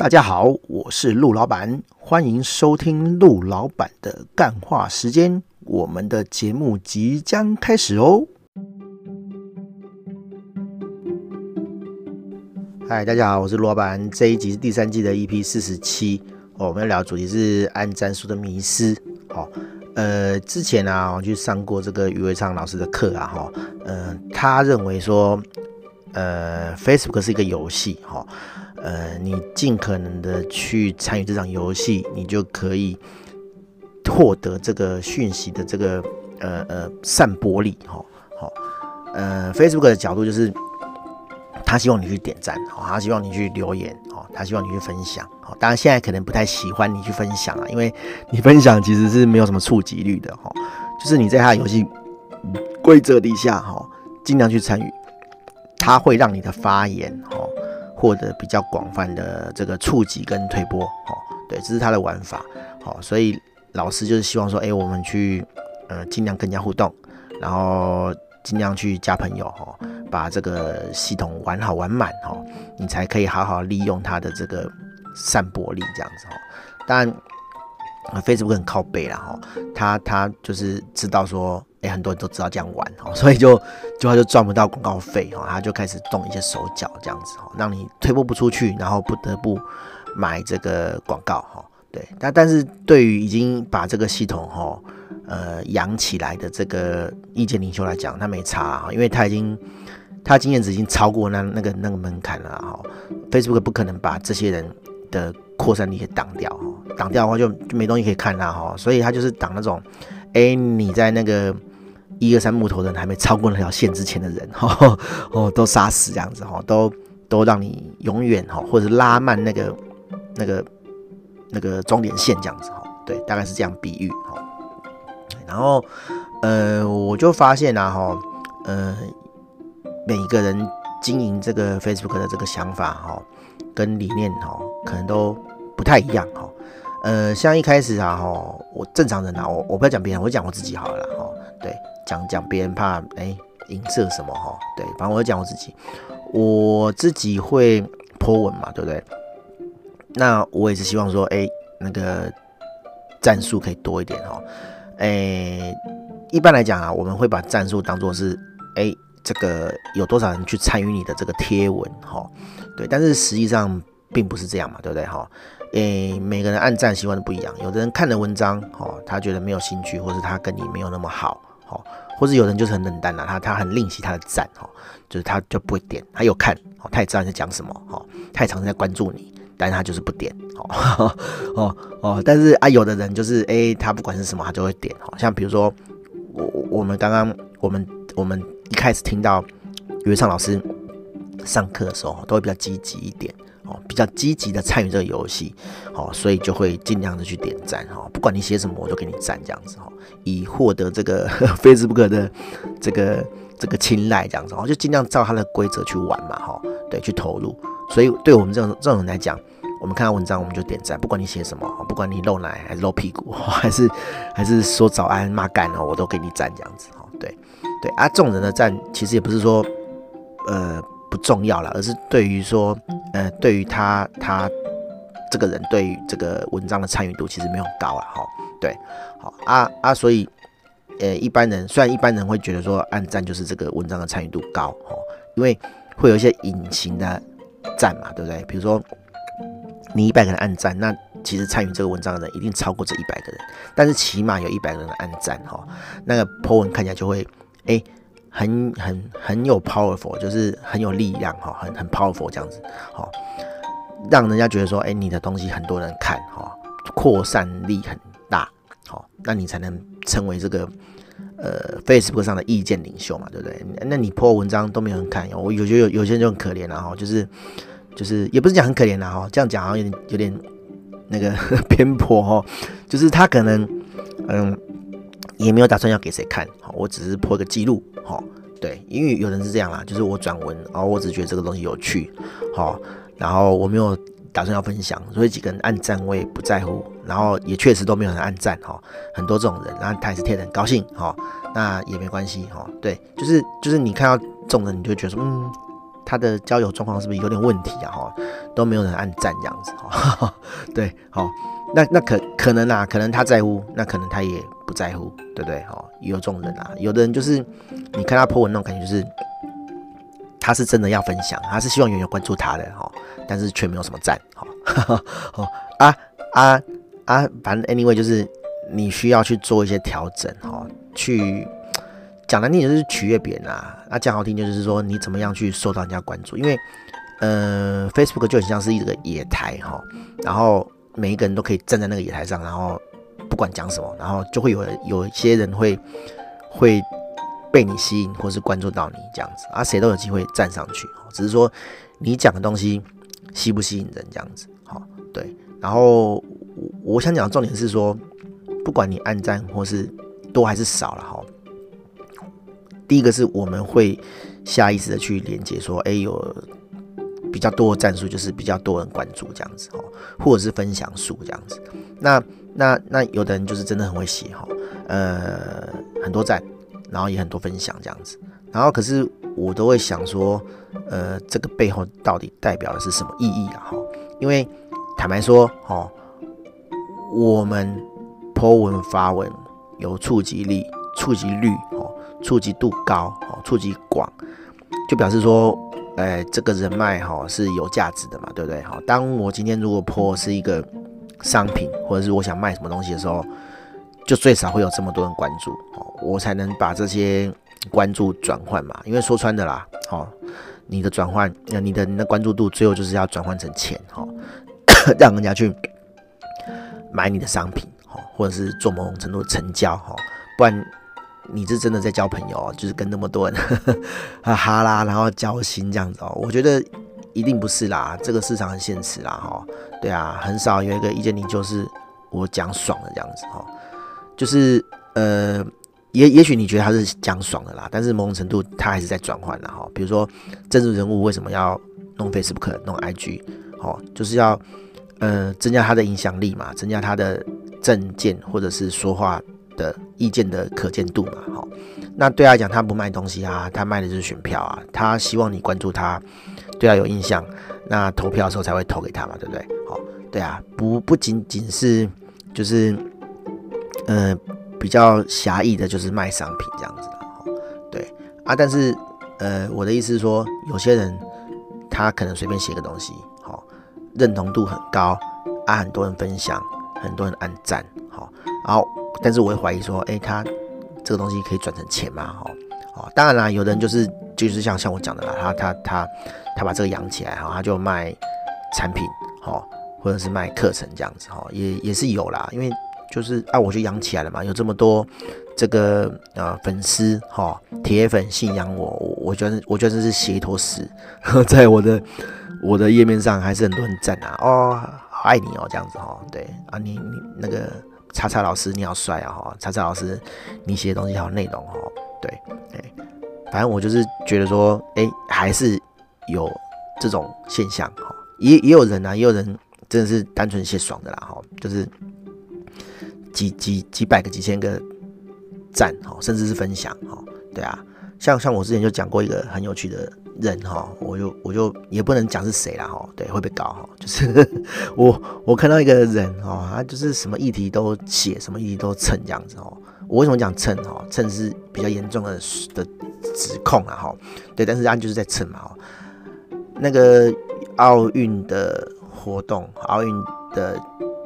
大家好，我是陆老板，欢迎收听陆老板的干话时间。我们的节目即将开始哦。嗨，大家好，我是陆老板。这一集是第三季的 EP 四十七。我们要聊的主题是按战术的迷思。好、哦，呃，之前啊，我去上过这个余伟昌老师的课啊，哈，呃，他认为说，呃，Facebook 是一个游戏，哈、呃，你尽可能的去参与这场游戏，你就可以获得这个讯息的这个呃呃散播力，哈，好，呃，Facebook 的角度就是，他希望你去点赞，哦，他希望你去留言，哦，他希望你去分享，哦，当然现在可能不太喜欢你去分享啊，因为你分享其实是没有什么触及率的，哈，就是你在他的游戏规则底下，哈，尽量去参与，他会让你的发言，哈。获得比较广泛的这个触及跟推波，哦，对，这是他的玩法，好，所以老师就是希望说，哎，我们去，呃，尽量跟人家互动，然后尽量去加朋友，哦，把这个系统玩好玩满，哦，你才可以好好利用它的这个散播力，这样子，哦，当然。Facebook 很靠北啦，哈，他他就是知道说，哎、很多人都知道这样玩，哦，所以就就他就赚不到广告费，哈，他就开始动一些手脚，这样子，哈，让你推播不出去，然后不得不买这个广告，哈，对，但但是对于已经把这个系统，哈，呃，养起来的这个意见领袖来讲，他没差啊，因为他已经他经验值已经超过那那个那个门槛了，哈，Facebook 不可能把这些人的扩散力给挡掉，哈。挡掉的话就就没东西可以看啦哈，所以他就是挡那种，哎、你在那个一二三木头人还没超过那条线之前的人哈，哦，都杀死这样子哈，都都让你永远哈，或者拉慢那个那个那个终点线这样子哈，对，大概是这样比喻哈。然后呃，我就发现啊哈，呃，每一个人经营这个 Facebook 的这个想法哈，跟理念哈，可能都不太一样哈。呃，像一开始啊，哈，我正常人啊，我我不要讲别人，我讲我自己好了，哈，对，讲讲别人怕哎，影射什么哈，对，反正我就讲我自己，我自己会 po 文嘛，对不对？那我也是希望说，哎，那个战术可以多一点哈，哎，一般来讲啊，我们会把战术当做是，哎，这个有多少人去参与你的这个贴文哈，对，但是实际上并不是这样嘛，对不对哈？诶、每个人按赞习惯都不一样。有的人看了文章，哦，他觉得没有兴趣，或是他跟你没有那么好，哦，或者有人就是很冷淡了，他他很吝惜他的赞，哦，就是他就不会点。他有看，哦，他也知道你在讲什么，哦，他也常常在关注你，但是他就是不点，哦，哦哦。但是啊，有的人就是，诶、欸，他不管是什么，他就会点，哦，像比如说我我们刚刚我们我们一开始听到余伟昌老师上课的时候，都会比较积极一点哦。比较积极的参与这个游戏，哦，所以就会尽量的去点赞，哈，不管你写什么，我都给你赞，这样子，哈，以获得这个 Facebook 的这个这个青睐，这样子，哈，就尽量照它的规则去玩嘛，哈，对，去投入。所以对我们这种这种人来讲，我们看到文章我们就点赞，不管你写什么，不管你露奶还是露屁股，还是还是说早安骂干哦，我都给你赞，这样子，哈，对对啊，这种人的赞其实也不是说，呃。不重要了，而是对于说，呃，对于他他这个人对于这个文章的参与度其实没有高了哈。对，好啊啊，所以呃，一般人虽然一般人会觉得说按赞就是这个文章的参与度高哈，因为会有一些隐形的赞嘛，对不对？比如说你一百个人按赞，那其实参与这个文章的人一定超过这一百个人，但是起码有一百个人按赞哈，那个 po 文看起来就会哎。很很很有 powerful，就是很有力量哈，很很 powerful 这样子，好，让人家觉得说，哎、你的东西很多人看哈，扩散力很，好，那你才能成为这个呃 Facebook 上的意见领袖嘛，对不对？那你 po 文章都没有人看，我有些有有些人就很可怜了哈，就是就是也不是讲很可怜了哈，这样讲好像有点有点那个 偏颇哈，就是他可能嗯。也没有打算要给谁看，好，我只是破个记录，好，对，因为有人是这样啦，就是我转文，然后我只觉得这个东西有趣，好，然后我没有打算要分享，所以几个人按赞我也不在乎，然后也确实都没有人按赞，哈，很多这种人，然后他也是贴得很高兴，哈，那也没关系，哈，对，就是就是你看到这种人，你就觉得说，嗯，他的交友状况是不是有点问题啊？哈，都没有人按赞这样子，哈，对，好，那那可可能啊，可能他在乎，那可能他也不在乎，对不对？哈，有这种人啊，有的人就是你看他 po 文那种感觉，就是他是真的要分享，他是希望有人关注他的，哈，但是却没有什么赞，哈，好 啊啊啊，反正 anyway 就是你需要去做一些调整，哈，去。讲难听就是取悦别人啊，那讲好听就是说你怎么样去受到人家关注，因为，呃，Facebook 就很像是一个野台哈，然后每一个人都可以站在那个野台上，然后不管讲什么，然后就会有有一些人会会被你吸引或是关注到你这样子，啊，谁都有机会站上去，只是说你讲的东西吸不吸引人这样子，好，对，然后我我想讲的重点是说，不管你按赞或是多还是少了哈。第一个是我们会下意识的去连接，说，哎，有比较多的赞数，就是比较多人关注这样子哦，或者是分享数这样子。那那那有的人就是真的很会写哈，呃，很多赞，然后也很多分享这样子。然后可是我都会想说，呃，这个背后到底代表的是什么意义啊？哈，因为坦白说，哈，我们 po 文发文有触及力、触及率，哦。触及度高哦，触及广，就表示说，哎，这个人脉哈是有价值的嘛，对不对？好，当我今天如果 po 是一个商品，或者是我想卖什么东西的时候，就最少会有这么多人关注，哦，我才能把这些关注转换嘛。因为说穿的啦，哦，你的转换，你的你的关注度，最后就是要转换成钱，哈，让人家去买你的商品，哈，或者是做某种程度的成交，哈，不然。你是真的在交朋友，就是跟那么多人 哈哈啦，然后交心这样子哦。我觉得一定不是啦，这个市场很现实啦哈。对啊，很少有一个意见领袖是我讲爽的这样子哈。就是呃，也也许你觉得他是讲爽的啦，但是某种程度他还是在转换的哈。比如说政治人物为什么要弄 Facebook、弄 IG？哦，就是要呃增加他的影响力嘛，增加他的政见或者是说话。的意见的可见度嘛，好，那对他来讲，他不卖东西啊，他卖的就是选票啊，他希望你关注他，对他有印象，那投票的时候才会投给他嘛，对不对？好，对啊，不不仅仅是就是，呃，比较狭义的，就是卖商品这样子的，对啊，但是呃，我的意思是说，有些人他可能随便写个东西，好，认同度很高，啊，很多人分享，很多人按赞，好，然后。但是我会怀疑说，哎、他这个东西可以转成钱吗？哈，哦，当然啦，有的人就是就是像像我讲的啦，他他他他把这个养起来哈，他就卖产品，哈，或者是卖课程这样子，哈，也也是有啦，因为就是啊，我就养起来了嘛，有这么多这个啊粉丝，哈，铁粉信仰我，我觉得我觉得这是写一坨屎，在我的我的页面上还是很多人赞啊，哦，好爱你哦，这样子哈，对啊，你你那个。叉叉老师，你好帅啊！哈，叉叉老师，你写的东西好内容哦。对，哎，反正我就是觉得说，哎，还是有这种现象哈。也也有人啊，也有人真的是单纯写爽的啦哈，就是几几几百个、几千个赞哈，甚至是分享哈。对啊，像像我之前就讲过一个很有趣的。人哈，我就我就也不能讲是谁了哈，对，会被告哈。就是 我我看到一个人哈，他就是什么议题都写，什么议题都蹭这样子哦。我为什么讲蹭哈？蹭是比较严重的的指控啊哈。对，但是他就是在蹭嘛哈。那个奥运的活动，奥运的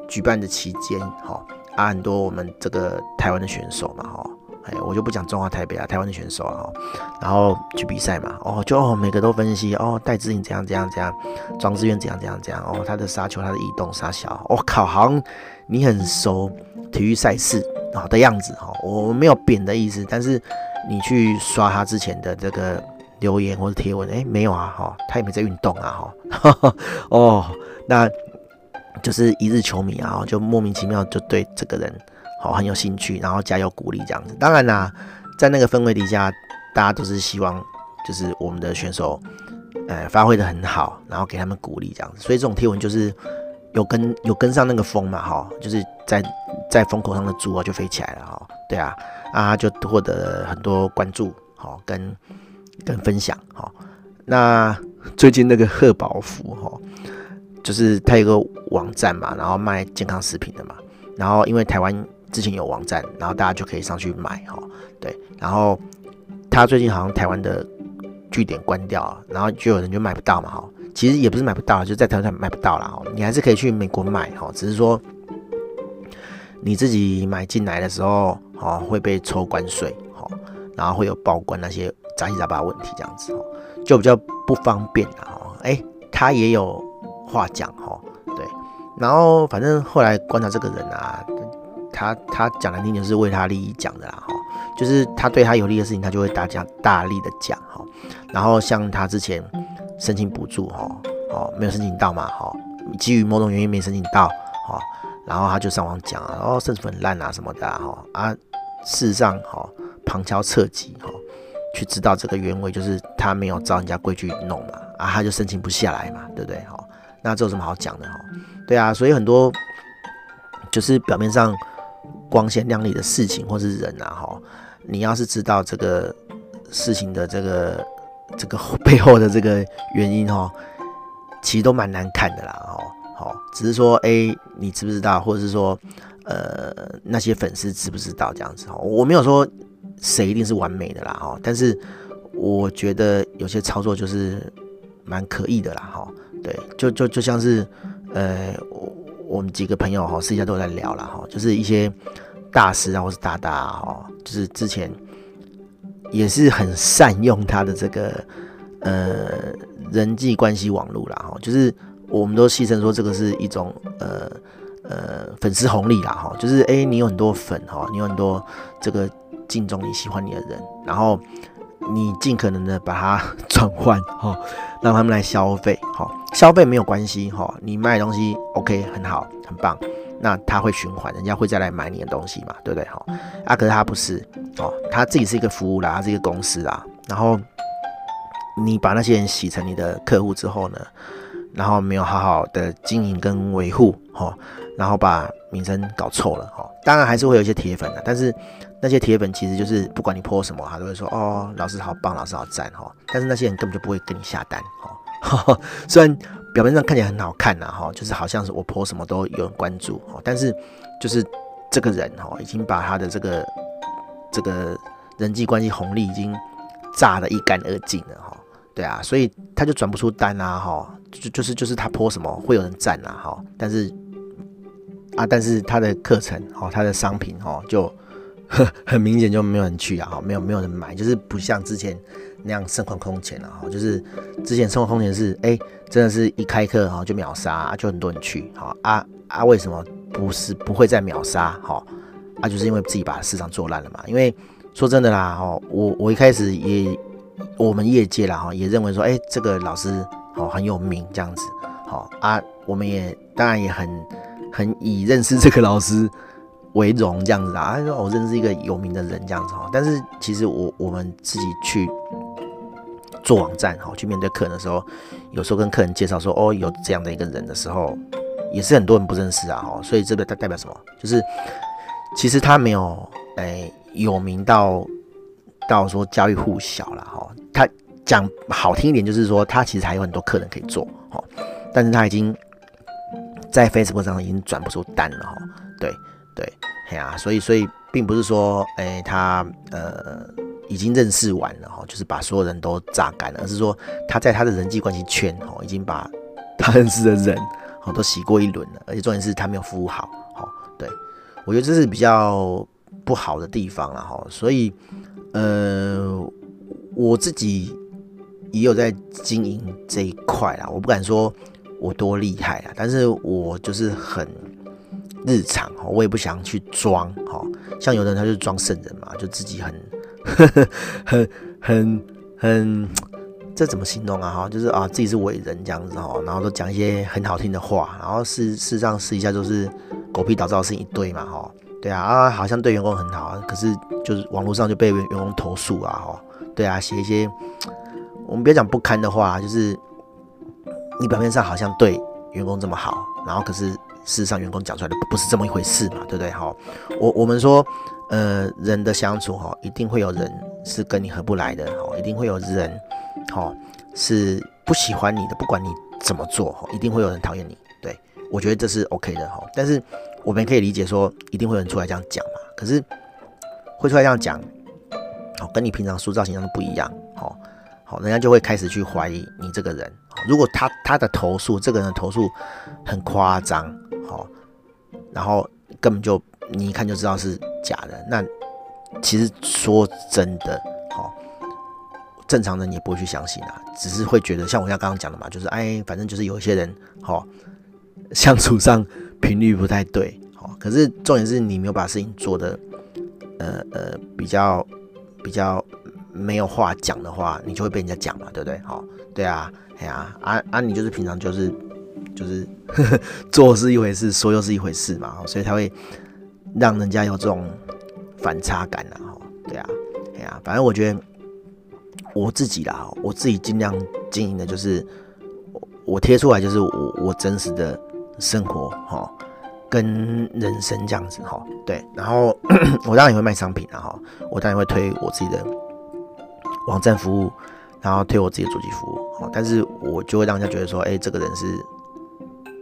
举办的期间哈，啊很多我们这个台湾的选手嘛哈。哎，我就不讲中华台北啊，台湾的选手啊，然后去比赛嘛，哦，就哦每个都分析哦，戴志颖怎样怎样怎样，庄智渊怎样怎样怎样，哦，他的杀球，他的移动杀小，我、哦、靠，好像你很熟体育赛事啊的样子哈，我没有贬的意思，但是你去刷他之前的这个留言或者贴文，哎，没有啊，哈，他也没在运动啊，哈，哦，那就是一日球迷啊，就莫名其妙就对这个人。哦，很有兴趣，然后加油鼓励这样子。当然啦，在那个氛围底下，大家都是希望就是我们的选手，呃，发挥得很好，然后给他们鼓励这样子。所以这种贴文就是有跟有跟上那个风嘛，哈，就是在在风口上的猪啊就飞起来了哈。对啊，啊就获得很多关注，好跟跟分享，好。那最近那个贺宝福哈，就是他有个网站嘛，然后卖健康食品的嘛，然后因为台湾之前有网站，然后大家就可以上去买哈，对，然后他最近好像台湾的据点关掉了，然后就有人就买不到嘛哈，其实也不是买不到，就在台湾买不到了哈，你还是可以去美国买哈，只是说你自己买进来的时候哈会被抽关税哈，然后会有报关那些杂七杂八问题这样子哈。就比较不方便了哈，哎，他也有话讲哈，对，然后反正后来观察这个人啊，他他讲难听就是为他利益讲的啦哈，就是他对他有利的事情，他就会大讲大力的讲哈，然后像他之前申请补助哈，哦没有申请到嘛哈，基于某种原因没申请到哈，然后他就上网讲啊，哦政府很烂啊什么的哈啊，事实上哈旁敲侧击哈。去知道这个原委，就是他没有照人家规矩弄嘛，啊，他就申请不下来嘛，对不对？哈，那这有什么好讲的？哈，对啊，所以很多就是表面上光鲜亮丽的事情或是人啊，哈，你要是知道这个事情的这个这个背后的这个原因，哈，其实都蛮难看的啦，哈，好，只是说，哎，你知不知道，或者是说，呃，那些粉丝知不知道这样子？哈，我没有说。谁一定是完美的啦哈，但是我觉得有些操作就是蛮可疑的啦哈，对，就就就像是呃，我们几个朋友哈私下都在聊了哈，就是一些大师啊或是大大哈，就是之前也是很善用他的这个呃人际关系网络啦哈，就是我们都戏称说这个是一种呃呃粉丝红利啦哈，就是哎、你有很多粉哈，你有很多这个。敬重你喜欢你的人，然后你尽可能的把它 转换哈，让他们来消费哈，消费没有关系哈，你卖东西 OK 很好很棒，那他会循环，人家会再来买你的东西嘛，对不对哈？啊，可是他不是哦，他自己是一个服务啦，他是一个公司啦，然后你把那些人洗成你的客户之后呢，然后没有好好的经营跟维护哈，然后把名声搞臭了哈，当然还是会有一些铁粉的，但是。那些铁粉其实就是不管你泼什么，他都会说哦，老师好棒，老师好赞哈。但是那些人根本就不会跟你下单哈。虽然表面上看起来很好看呐哈，就是好像是我泼什么都有人关注哈，但是就是这个人哈，已经把他的这个这个人际关系红利已经榨得一干二净了哈。对啊，所以他就转不出单啊哈，就就是就是他泼什么会有人赞啊哈，但是啊，但是他的课程哦，他的商品哦就。很明显就没有人去啊，哈，没有没有人买，就是不像之前那样盛况空前了，哈，就是之前盛况空前是，哎，真的是一开课哈就秒杀，就很多人去，哈啊啊，为什么不是不会再秒杀，哈啊，就是因为自己把市场做烂了嘛，因为说真的啦，哈，我我一开始也我们业界啦，哈，也认为说，哎，这个老师好很有名这样子，好啊，我们也当然也很很以认识这个老师。为荣这样子啊，他说我认识一个有名的人这样子哈，但是其实我我们自己去做网站哈，去面对客人的时候，有时候跟客人介绍说哦有这样的一个人的时候，也是很多人不认识啊哈，所以这个代代表什么？就是其实他没有诶、有名到到说家喻户晓了哈，他讲好听一点就是说他其实还有很多客人可以做哈，但是他已经在 Facebook 上已经转不出单了哈，对。对，哎呀、啊，所以所以并不是说，哎，他呃已经认识完了哈，就是把所有人都榨干了，而是说他在他的人际关系圈哈，已经把 他认识的人哈都洗过一轮了，而且重点是他没有服务好，哈，对，我觉得这是比较不好的地方了哈，所以呃我自己也有在经营这一块啦，我不敢说我多厉害啦，但是我就是很。日常哈，我也不想去装哈，像有的人他就装圣人嘛，就自己很 很很很，这怎么形容啊哈？就是啊自己是伟人这样子哈，然后都讲一些很好听的话，然后事事实上试一下就是狗屁倒灶的事情一堆嘛哈，对啊啊好像对员工很好，可是就是网络上就被员工投诉啊哈，对啊写一些我们别讲不堪的话，就是你表面上好像对员工这么好，然后可是。事实上，员工讲出来的不是这么一回事嘛，对不对？哈，我我们说，呃，人的相处哈，一定会有人是跟你合不来的，哈，一定会有人，哈，是不喜欢你的，不管你怎么做，哈一定会有人讨厌你。对，我觉得这是 OK 的哈。但是我们可以理解说，一定会有人出来这样讲嘛。可是会出来这样讲，好，跟你平常塑造形象都不一样，好，好，人家就会开始去怀疑你这个人。如果他他的投诉，这个人的投诉很夸张，好，然后根本就你一看就知道是假的，那其实说真的。哦正常人也不会去相信啊，只是会觉得像我像刚刚讲的嘛，就是哎，反正就是有一些人，好相处上频率不太对，好，可是重点是你没有把事情做得，呃呃，比较比较没有话讲的话，你就会被人家讲嘛，对不对？好，对啊，哎呀，啊啊，你就是平常就是就是呵 呵做是一回事，说又是一回事嘛，所以才会让人家有这种反差感啊，对啊，哎呀，反正我觉得。我自己啦，我自己尽量经营的就是我贴出来就是我我真实的生活哈，跟人生这样子哈，对，然后 我当然也会卖商品啊哈，我当然会推我自己的网站服务，然后推我自己的主机服务，但是我就会让人家觉得说，哎，这个人是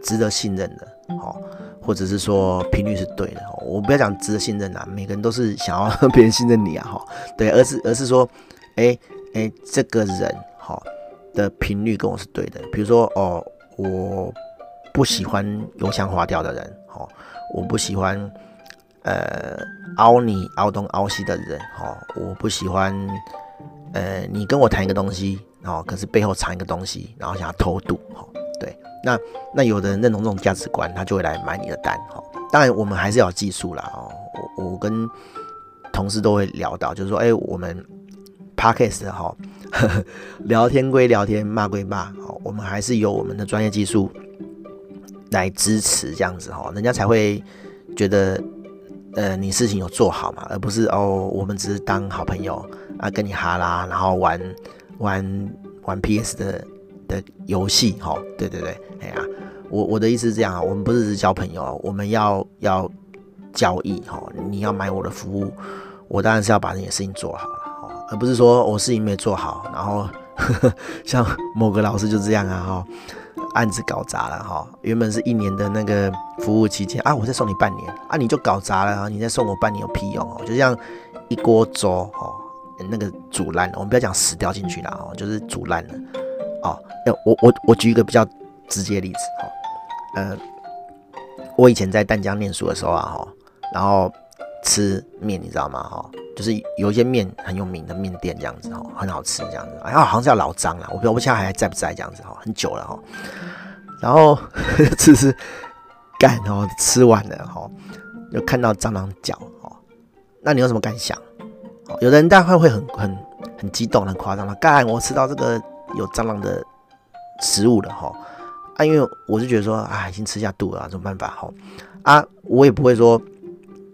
值得信任的，哈，或者是说频率是对的，我不要讲值得信任啊，每个人都是想要 别人信任你啊，哈，对，而是而是说，哎。哎、欸，这个人哈的频率跟我是对的。比如说哦，我不喜欢油腔滑调的人，哈，我不喜欢呃凹你凹东凹西的人，哈，我不喜欢呃你跟我谈一个东西，哦，可是背后藏一个东西，然后想要偷渡，哈，对，那那有的人认同这种价值观，他就会来买你的单，哈。当然我们还是要技术啦，哦，我我跟同事都会聊到，就是说，哎、我们。Podcast 哈，聊天归聊天，骂归骂，好，我们还是有我们的专业技术来支持，这样子哈，人家才会觉得，呃，你事情有做好嘛，而不是哦，我们只是当好朋友啊，跟你哈拉，然后玩玩玩 PS 的的游戏，哈，对对对，哎呀，我我的意思是这样啊，我们不是只交朋友，我们要要交易哈，你要买我的服务，我当然是要把你的事情做好了。而不是说我事情没做好，然后呵 呵像某个老师就这样啊哈，案子搞砸了哈，原本是一年的那个服务期间啊，我再送你半年啊，你就搞砸了，你再送我半年有屁用哦？就像一锅粥哦，那个煮烂了，我们不要讲死掉进去了哦，就是煮烂了哦。我我我举一个比较直接的例子哈，呃，我以前在淡江念书的时候啊哈，然后吃面你知道吗哈？就是有一些面很有名的面店这样子哈，很好吃这样子，哎呀，好像是叫老张啊，我不知道我现在还在不在这样子哈，很久了哈。然后吃吃干哦，吃完了哈，就看到蟑螂脚哦，那你有什么感想？有的人大概会很很很激动、很夸张的干，我吃到这个有蟑螂的食物了哈啊，因为我是觉得说啊，已经吃下肚了啊，怎么办法哈啊，我也不会说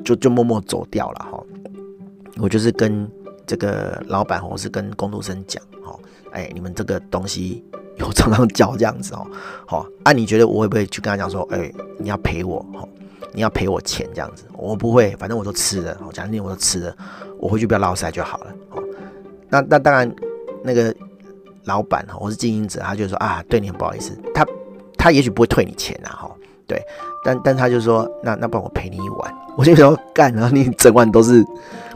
就就默默走掉了哈。我就是跟这个老板或是跟工读生讲，哈，哎，你们这个东西有蟑螂脚这样子哦，好，啊，你觉得我会不会去跟他讲说，哎，你要赔我，哦，你要赔我钱这样子？我不会，反正我都吃了，哦，讲你我都吃了，我回去不要落塞就好了，哦，那那当然，那个老板哈，我是经营者，他就说啊，对你很不好意思，他他也许不会退你钱啊，哈，对，但但他就说，那那不然我赔你一碗，我就说干，然后你整碗都是。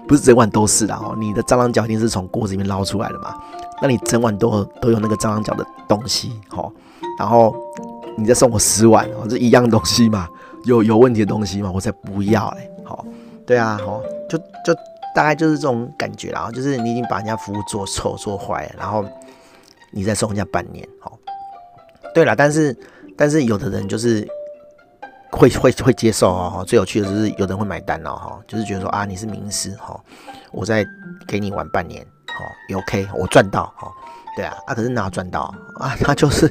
不是整碗都是的哦，你的蟑螂脚一定是从锅子里面捞出来的嘛？那你整碗都都有那个蟑螂脚的东西，齁，然后你再送我十碗哦，这一样东西嘛，有有问题的东西嘛，我才不要嘞，好，对啊，齁，就就大概就是这种感觉啦，就是你已经把人家服务做臭做坏了，然后你再送人家半年，哦，对了，但是但是有的人就是。会会会接受哦，最有趣的就是有人会买单哦，哈，就是觉得说啊，你是名师哈，我再给你玩半年，哦，OK，我赚到，哈，对啊，啊，可是哪赚到啊？他就是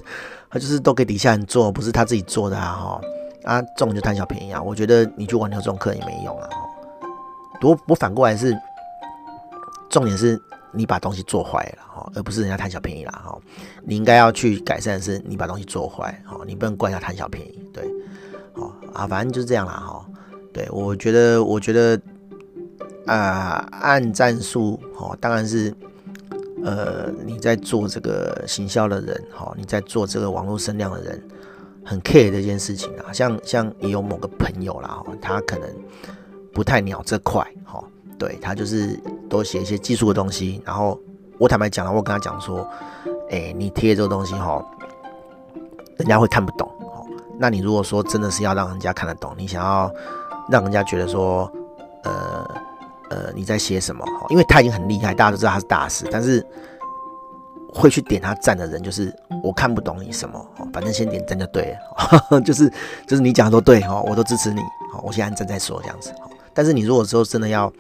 他就是都给底下人做，不是他自己做的啊，哈，啊，这种就贪小便宜啊，我觉得你去挽留这种客人也没用啊，哈，我我反过来是，重点是你把东西做坏了，哈，而不是人家贪小便宜啦，哈，你应该要去改善的是你把东西做坏，哈，你不能怪他贪小便宜，对。哦啊，反正就是这样啦哈。对，我觉得，我觉得，啊、按战术哦，当然是呃，你在做这个行销的人，哈，你在做这个网络声量的人，很 care 的一件事情啊。像像也有某个朋友啦，哈，他可能不太鸟这块，对他就是多写一些技术的东西。然后我坦白讲了，我跟他讲说，哎、你贴这个东西，哈，人家会看不懂，哈。那你如果说真的是要让人家看得懂，你想要让人家觉得说，呃。呃，你在写什么？因为他已经很厉害，大家都知道他是大师，但是会去点他赞的人，就是我看不懂你什么，反正先点赞就对了，就是就是你讲的都对，哈，我都支持你，好，我先按赞再说这样子，但是你如果说真的要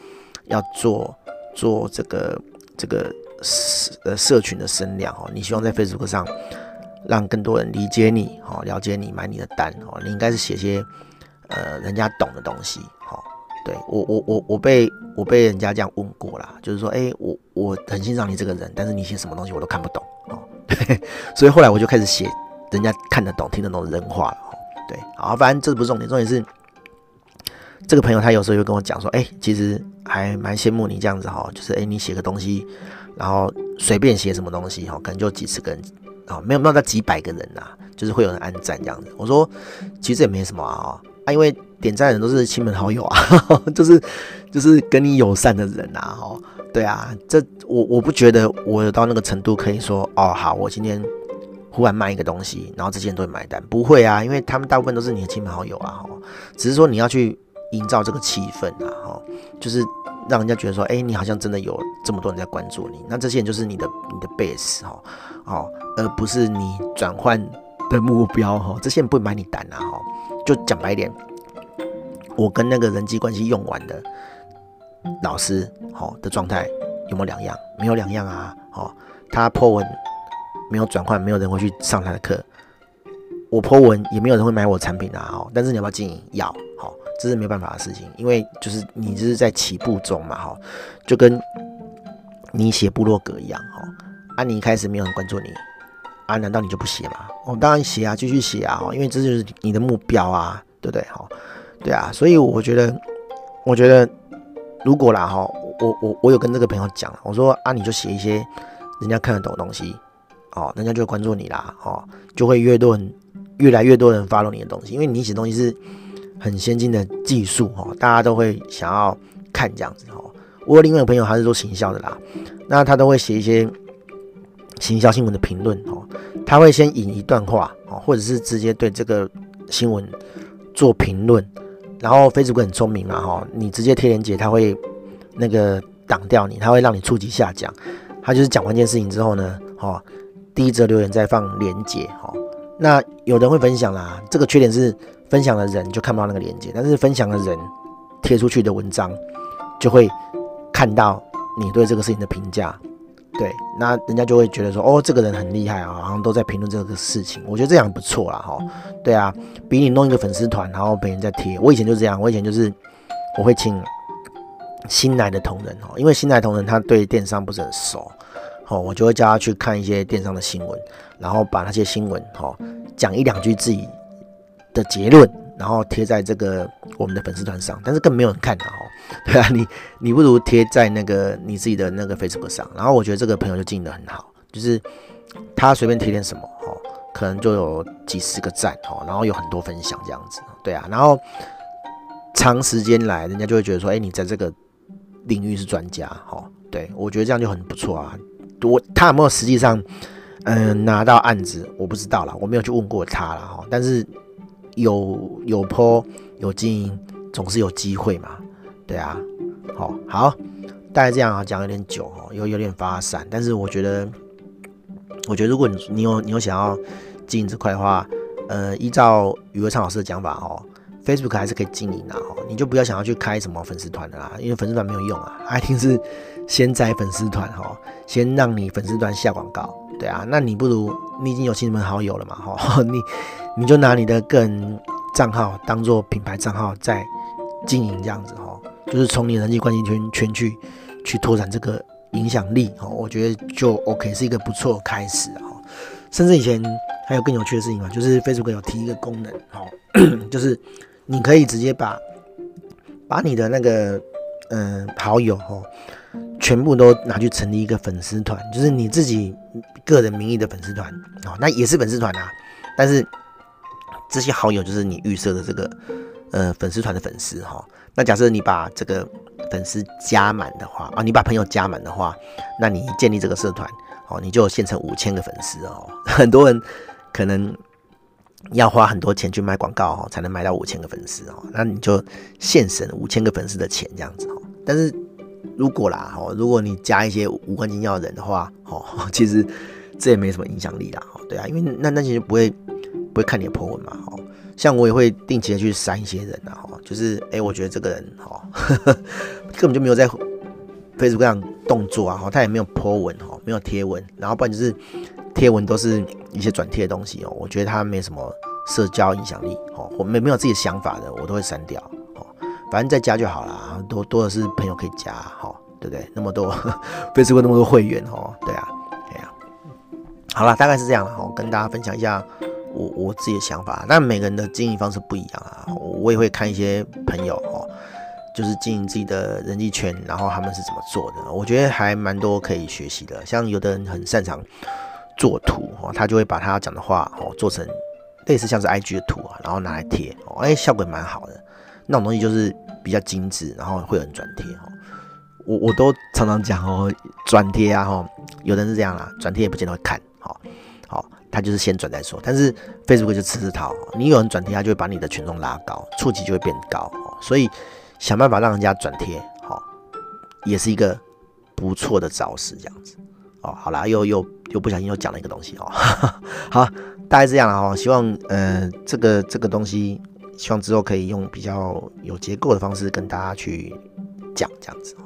要做做这个这个社呃社群的声量，哦，你希望在 Facebook 上让更多人理解你，哦，了解你，买你的单，哦，你应该是写些呃人家懂的东西，哦。对我我我我被我被人家这样问过啦，就是说，哎，我我很欣赏你这个人，但是你写什么东西我都看不懂哦。对，所以后来我就开始写人家看得懂、听得懂人话了。哦，对，好，反正这不是重点，重点是这个朋友他有时候又跟我讲说，哎，其实还蛮羡慕你这样子哈，就是哎，你写个东西，然后随便写什么东西哈，可能就几十个人啊，没有没有到几百个人呐，就是会有人按赞这样子。我说，其实也没什么啊，啊，因为。点赞的人都是亲朋好友啊，就是就是跟你友善的人呐，哈，对啊，这我我不觉得我有到那个程度可以说哦，好，我今天忽然卖一个东西，然后这些人都会买单，不会啊，因为他们大部分都是你的亲朋好友啊，只是说你要去营造这个气氛啊，哈，就是让人家觉得说，哎，你好像真的有这么多人在关注你，那这些人就是你的你的 base 哈，哦，而不是你转换的目标哈，这些人不会买你单啊，哈，就讲白一点。我跟那个人际关系用完的老师，好的状态有没有两样？没有两样啊！好，他 po 文没有转换，没有人会去上他的课。我 po 文也没有人会买我产品啊！好，但是你要不要经营？要，好，这是没办法的事情，因为就是你就是在起步中嘛，哈，就跟你写部落格一样，哈，啊，你一开始没有人关注你，啊，难道你就不写吗？哦当然写啊，继续写啊，因为这就是你的目标啊，对不对？哈。对啊，所以我觉得，我觉得如果啦哈，我我我有跟这个朋友讲，我说啊，你就写一些人家看得懂的东西，哦，人家就会关注你啦，哦，就会越多人越来越多人 follow 你的东西，因为你写东西是很先进的技术哈，大家都会想要看这样子哈。我另外一个朋友他是做行销的啦，那他都会写一些行销新闻的评论哦，他会先引一段话哦，或者是直接对这个新闻做评论。然后飞猪会很聪明嘛，哈，你直接贴链接，他会那个挡掉你，他会让你触及下降。他就是讲完一件事情之后呢，哦，第一则留言再放链接，哈。那有人会分享啦，这个缺点是分享的人就看不到那个链接，但是分享的人贴出去的文章就会看到你对这个事情的评价。对，那人家就会觉得说，哦，这个人很厉害啊，好像都在评论这个事情。我觉得这样不错啦，哈。对啊，比你弄一个粉丝团，然后别人在贴。我以前就这样，我以前就是我会请新来的同仁哦，因为新来同仁他对电商不是很熟，哦，我就会叫他去看一些电商的新闻，然后把那些新闻哦讲一两句自己的结论。然后贴在这个我们的粉丝团上，但是更没有人看的哦。对啊，你你不如贴在那个你自己的那个 Facebook 上。然后我觉得这个朋友就经营得很好，就是他随便贴点什么哦，可能就有几十个赞哦，然后有很多分享这样子。对啊，然后长时间来，人家就会觉得说，哎，你在这个领域是专家哦。对，我觉得这样就很不错啊。我他有没有实际上嗯拿到案子，我不知道啦，我没有去问过他了哈。但是。有有坡有经营，总是有机会嘛，对啊，好，好，大概这样啊，讲有点久哦，有有点发散，但是我觉得，我觉得如果你你有你有想要经营这块的话，呃，依照余伟昌老师的讲法哦，Facebook 还是可以经营的哦，你就不要想要去开什么粉丝团的啦，因为粉丝团没有用啊，爱听是先载粉丝团哈，先让你粉丝团下广告，对啊，那你不如你已经有亲朋好友了嘛，哈，你。你就拿你的个人账号当做品牌账号在经营这样子哈，就是从你人际关系圈圈去去拓展这个影响力哈，我觉得就 OK 是一个不错开始哈。甚至以前还有更有趣的事情嘛，就是 Facebook 有提一个功能哈，就是你可以直接把把你的那个嗯好友哈全部都拿去成立一个粉丝团，就是你自己个人名义的粉丝团哦，那也是粉丝团啊，但是这些好友就是你预设的这个呃粉丝团的粉丝哈。那假设你把这个粉丝加满的话啊，你把朋友加满的话，那你建立这个社团哦，你就现成五千个粉丝哦。很多人可能要花很多钱去买广告哦，才能买到五千个粉丝哦。那你就现省五千个粉丝的钱这样子哦。但是如果啦哦，如果你加一些无关紧要的人的话哦，其实这也没什么影响力啦。哦对啊，因为那那些就不会不会看你的 po 文嘛哦。像我也会定期的去删一些人呐，哈，就是哎、我觉得这个人哈，根本就没有在 Facebook 上动作啊，哦，他也没有 po 文哈，没有贴文，然后不然就是贴文都是一些转贴的东西哦，我觉得他没什么社交影响力哦，我没没有自己的想法的，我都会删掉，反正再加就好了，多多的是朋友可以加哈，对不对？那么多 Facebook 那么多会员哦，对啊，哎呀，好了，大概是这样了，我跟大家分享一下。我我自己的想法，但每个人的经营方式不一样啊。我也会看一些朋友哦，就是经营自己的人际圈，然后他们是怎么做的，我觉得还蛮多可以学习的。像有的人很擅长做图哦，他就会把他讲的话哦做成类似像是 IG 的图啊，然后拿来贴哦，哎，效果蛮好的。那种东西就是比较精致，然后会有人转贴哦。我我都常常讲哦，转贴啊哈，有的人是这样啦，转贴也不见得会看，好，好。他就是先转再说，但是 Facebook 就吃这套，你有人转贴，他就会把你的权重拉高，触及就会变高，所以想办法让人家转贴，好，也是一个不错的招式，这样子，哦，好啦，又又又不小心又讲了一个东西哦，好，大概这样了哦，希望呃这个这个东西，希望之后可以用比较有结构的方式跟大家去讲这样子，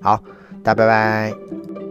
好，大家拜拜。